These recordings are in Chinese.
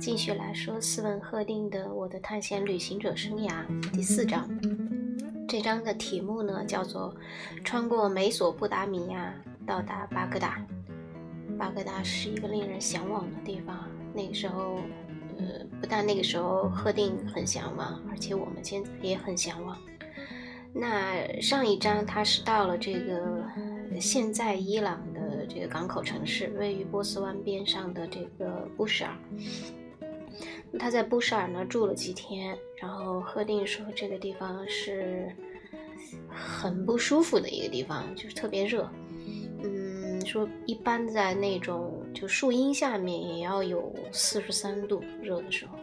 继续来说斯文赫定的《我的探险旅行者生涯》第四章。这章的题目呢叫做“穿过美索不达米亚到达巴格达”。巴格达是一个令人向往的地方。那个时候，呃，不但那个时候赫定很向往，而且我们现在也很向往。那上一章他是到了这个现在伊朗的这个港口城市，位于波斯湾边上的这个布什尔。他在布什尔呢住了几天，然后赫定说这个地方是很不舒服的一个地方，就是特别热。嗯，说一般在那种就树荫下面也要有四十三度热的时候，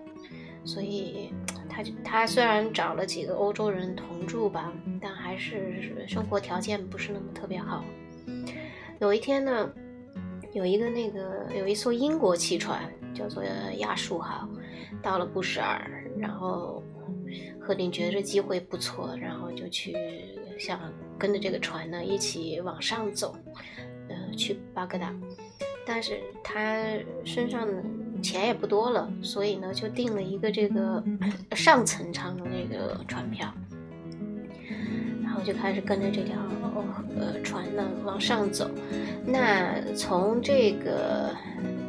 所以。他他虽然找了几个欧洲人同住吧，但还是生活条件不是那么特别好。有一天呢，有一个那个有一艘英国汽船叫做亚述号，到了布什尔，然后赫定觉得这机会不错，然后就去想跟着这个船呢一起往上走，呃，去巴格达。但是他身上钱也不多了，所以呢就订了一个这个上层舱的那个船票，然后就开始跟着这条呃船呢往上走。那从这个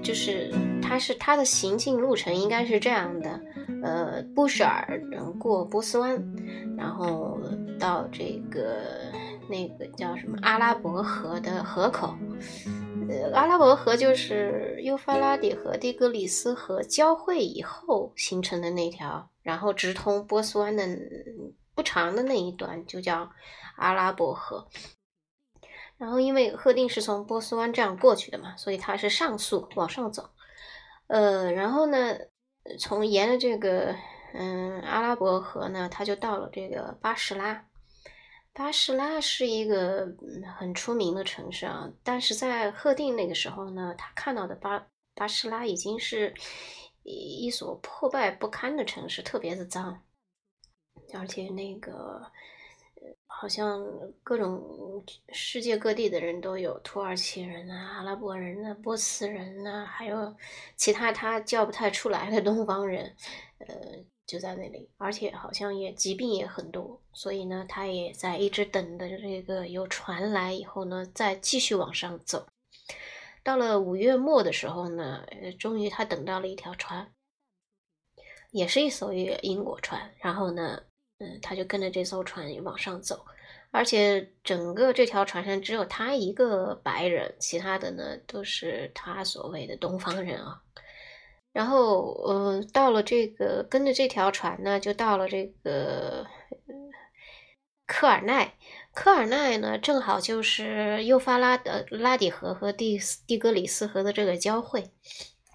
就是它是它的行进路程应该是这样的：呃，布什尔过波斯湾，然后到这个那个叫什么阿拉伯河的河口。呃，阿拉伯河就是幼发拉底河、底格里斯河交汇以后形成的那条，然后直通波斯湾的不长的那一段就叫阿拉伯河。然后因为赫定是从波斯湾这样过去的嘛，所以他是上溯往上走。呃，然后呢，从沿着这个嗯阿拉伯河呢，他就到了这个巴士拉。巴士拉是一个很出名的城市啊，但是在赫定那个时候呢，他看到的巴巴士拉已经是一所破败不堪的城市，特别的脏，而且那个好像各种世界各地的人都有，土耳其人啊、阿拉伯人啊、波斯人啊，还有其他他叫不太出来的东方人，呃。就在那里，而且好像也疾病也很多，所以呢，他也在一直等的这个有船来以后呢，再继续往上走。到了五月末的时候呢，终于他等到了一条船，也是一艘英国船。然后呢，嗯，他就跟着这艘船往上走，而且整个这条船上只有他一个白人，其他的呢都是他所谓的东方人啊。然后，呃，到了这个跟着这条船呢，就到了这个科尔奈。科尔奈呢，正好就是幼发拉的拉底河和蒂蒂格里斯河的这个交汇。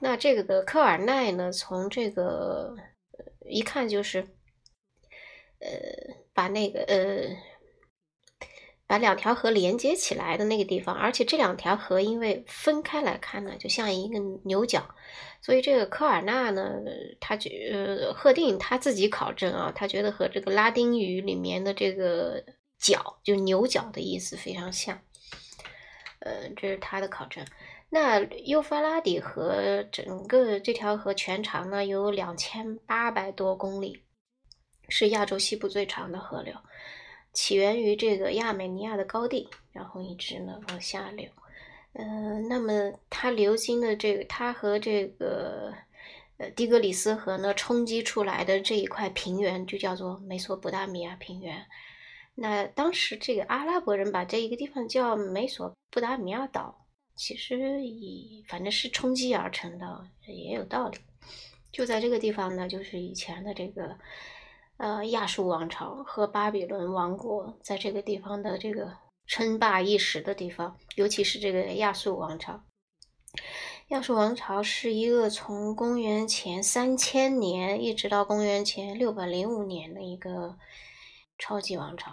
那这个科尔奈呢，从这个一看就是，把那个呃。把两条河连接起来的那个地方，而且这两条河因为分开来看呢，就像一个牛角，所以这个科尔纳呢，他觉呃赫定他自己考证啊，他觉得和这个拉丁语里面的这个角就牛角的意思非常像，呃，这是他的考证。那幼发拉底河整个这条河全长呢有两千八百多公里，是亚洲西部最长的河流。起源于这个亚美尼亚的高地，然后一直呢往下流。嗯，那么它流经的这个，它和这个呃底格里斯河呢冲击出来的这一块平原，就叫做美索不达米亚平原。那当时这个阿拉伯人把这一个地方叫美索不达米亚岛，其实以反正是冲击而成的，也有道理。就在这个地方呢，就是以前的这个。呃，亚述王朝和巴比伦王国在这个地方的这个称霸一时的地方，尤其是这个亚述王朝。亚述王朝是一个从公元前三千年一直到公元前六百零五年的一个超级王朝。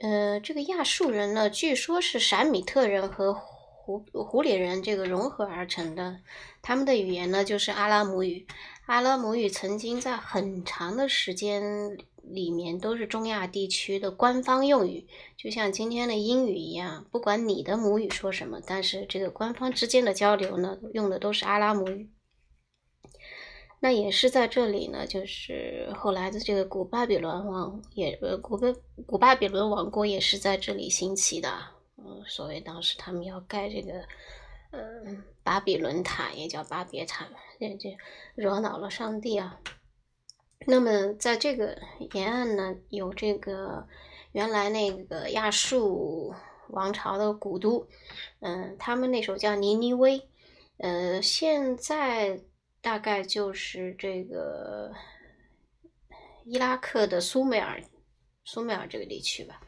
呃，这个亚述人呢，据说是闪米特人和胡胡里人这个融合而成的，他们的语言呢就是阿拉姆语。阿拉姆语曾经在很长的时间里面都是中亚地区的官方用语，就像今天的英语一样。不管你的母语说什么，但是这个官方之间的交流呢，用的都是阿拉姆语。那也是在这里呢，就是后来的这个古巴比伦王也呃古巴古巴比伦王国也是在这里兴起的。嗯，所谓当时他们要盖这个嗯巴比伦塔，也叫巴别塔，这这惹恼了上帝啊。那么在这个沿岸呢，有这个原来那个亚述王朝的古都，嗯，他们那时候叫尼尼微，呃，现在。大概就是这个伊拉克的苏美尔，苏美尔这个地区吧。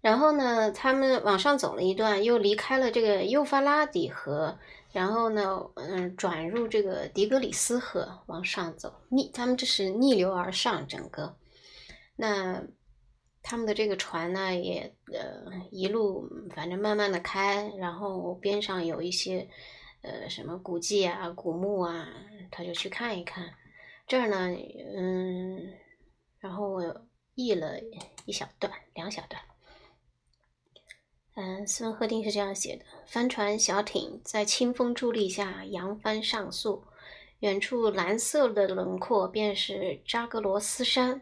然后呢，他们往上走了一段，又离开了这个幼发拉底河，然后呢，嗯，转入这个底格里斯河往上走，逆他们这是逆流而上，整个。那他们的这个船呢，也呃一路反正慢慢的开，然后边上有一些。呃，什么古迹啊、古墓啊，他就去看一看。这儿呢，嗯，然后我译了一小段，两小段。嗯，斯文赫定是这样写的：帆船、小艇在清风助力下扬帆上溯，远处蓝色的轮廓便是扎格罗斯山。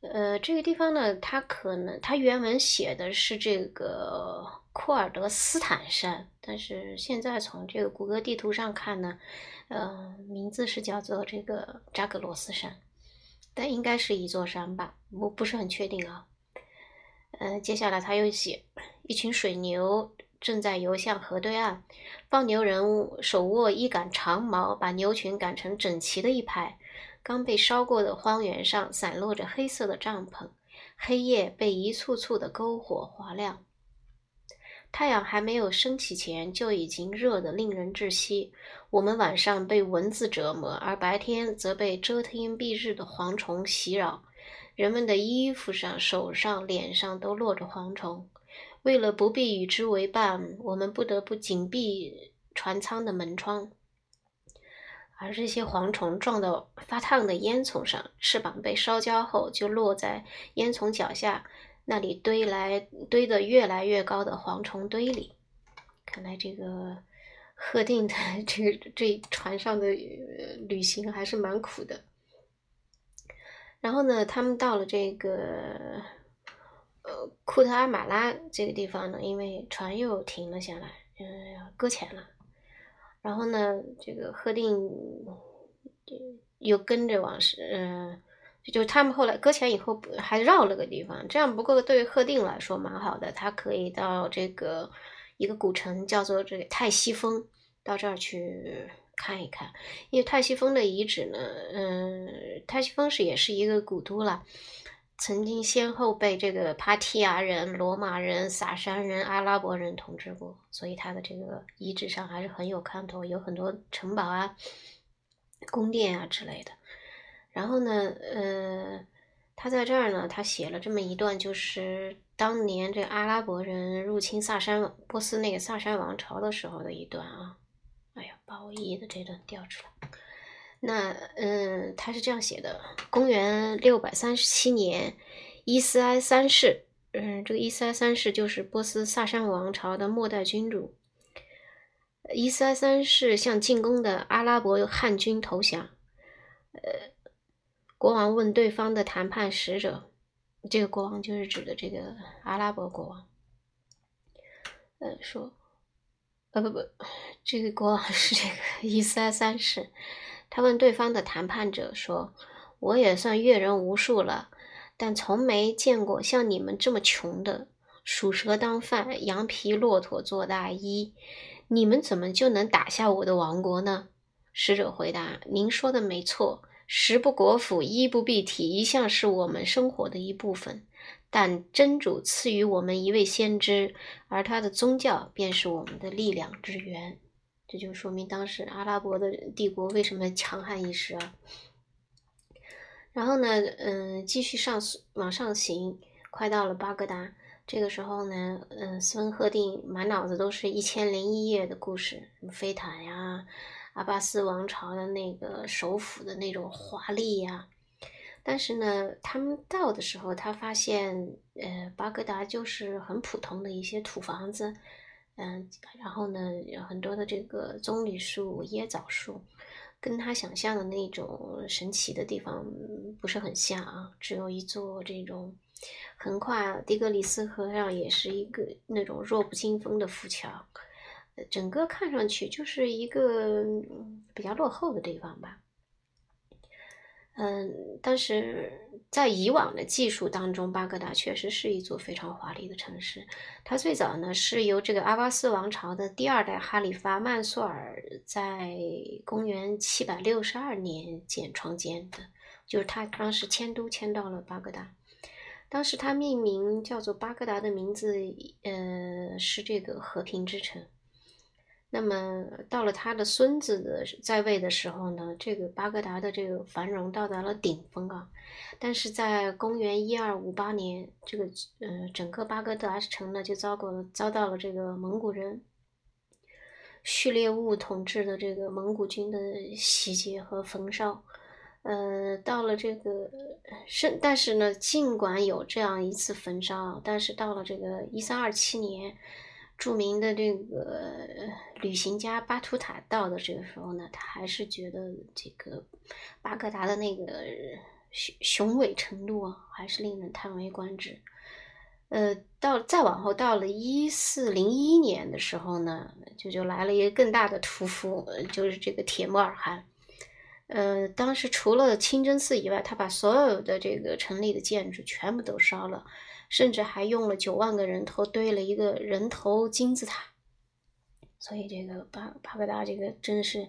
呃，这个地方呢，它可能它原文写的是这个。库尔德斯坦山，但是现在从这个谷歌地图上看呢，呃，名字是叫做这个扎格罗斯山，但应该是一座山吧，我不是很确定啊。呃，接下来他又写，一群水牛正在游向河对岸，放牛人手握一杆长矛，把牛群赶成整齐的一排。刚被烧过的荒原上散落着黑色的帐篷，黑夜被一簇簇的篝火划亮。太阳还没有升起前，就已经热得令人窒息。我们晚上被蚊子折磨，而白天则被遮天蔽日的蝗虫袭扰。人们的衣服上、手上、脸上都落着蝗虫。为了不必与之为伴，我们不得不紧闭船舱的门窗。而这些蝗虫撞到发烫的烟囱上，翅膀被烧焦后，就落在烟囱脚下。那里堆来堆的越来越高的蝗虫堆里，看来这个贺定的 这个这船上的旅行还是蛮苦的。然后呢，他们到了这个呃库特阿马拉这个地方呢，因为船又停了下来，嗯，搁浅了。然后呢，这个贺定又跟着往是嗯。就他们后来搁浅以后，还绕了个地方，这样不过对贺定来说蛮好的，他可以到这个一个古城叫做这个泰西峰，到这儿去看一看。因为泰西峰的遗址呢，嗯，泰西峰是也是一个古都了，曾经先后被这个帕提亚人、罗马人、萨珊人、阿拉伯人统治过，所以它的这个遗址上还是很有看头，有很多城堡啊、宫殿啊之类的。然后呢，呃，他在这儿呢，他写了这么一段，就是当年这阿拉伯人入侵萨珊波斯那个萨珊王朝的时候的一段啊。把我爷爷的这段调出来。那，嗯，他是这样写的：公元六百三十七年，伊斯埃三世，嗯，这个伊斯埃三世就是波斯萨珊王朝的末代君主。伊斯埃三世向进攻的阿拉伯汉军投降，呃。国王问对方的谈判使者：“这个国王就是指的这个阿拉伯国王。”呃，说：“呃，不不，这个国王 是这个伊斯埃三世。”他问对方的谈判者说：“我也算阅人无数了，但从没见过像你们这么穷的，鼠蛇当饭，羊皮骆驼做大衣，你们怎么就能打下我的王国呢？”使者回答：“您说的没错。”食不果腹，衣不蔽体，一向是我们生活的一部分。但真主赐予我们一位先知，而他的宗教便是我们的力量之源。这就说明当时阿拉伯的帝国为什么强悍一时啊。然后呢，嗯，继续上往上行，快到了巴格达。这个时候呢，嗯，斯文赫定满脑子都是一千零一夜的故事，什么飞毯呀。阿巴斯王朝的那个首府的那种华丽呀，但是呢，他们到的时候，他发现，呃，巴格达就是很普通的一些土房子，嗯，然后呢，有很多的这个棕榈树、椰枣树，跟他想象的那种神奇的地方不是很像啊，只有一座这种横跨底格里斯河上，也是一个那种弱不禁风的浮桥，整个看上去就是一个比较落后的地方吧。嗯，但是在以往的技术当中，巴格达确实是一座非常华丽的城市。它最早呢是由这个阿巴斯王朝的第二代哈里发曼苏尔在公元七百六十二年建创建的，就是他当时迁都迁到了巴格达。当时他命名叫做巴格达的名字，呃，是这个和平之城。那么到了他的孙子的在位的时候呢，这个巴格达的这个繁荣到达了顶峰啊。但是在公元一二五八年，这个呃整个巴格达城呢就遭过遭到了这个蒙古人序列兀统治的这个蒙古军的袭击和焚烧。呃，到了这个是，但是呢，尽管有这样一次焚烧，但是到了这个一三二七年。著名的这个旅行家巴图塔到的这个时候呢，他还是觉得这个巴格达的那个雄雄伟程度啊，还是令人叹为观止。呃，到再往后，到了一四零一年的时候呢，就就来了一个更大的屠夫，就是这个铁木尔汗。呃，当时除了清真寺以外，他把所有的这个城里的建筑全部都烧了。甚至还用了九万个人头堆了一个人头金字塔，所以这个巴巴格达这个真是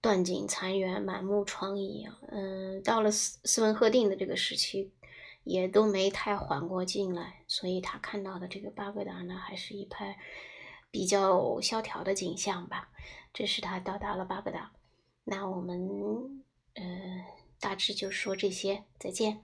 断井残垣、满目疮痍啊！嗯，到了斯斯文赫定的这个时期，也都没太缓过劲来，所以他看到的这个巴格达呢，还是一派比较萧条的景象吧。这是他到达了巴格达，那我们呃大致就说这些，再见。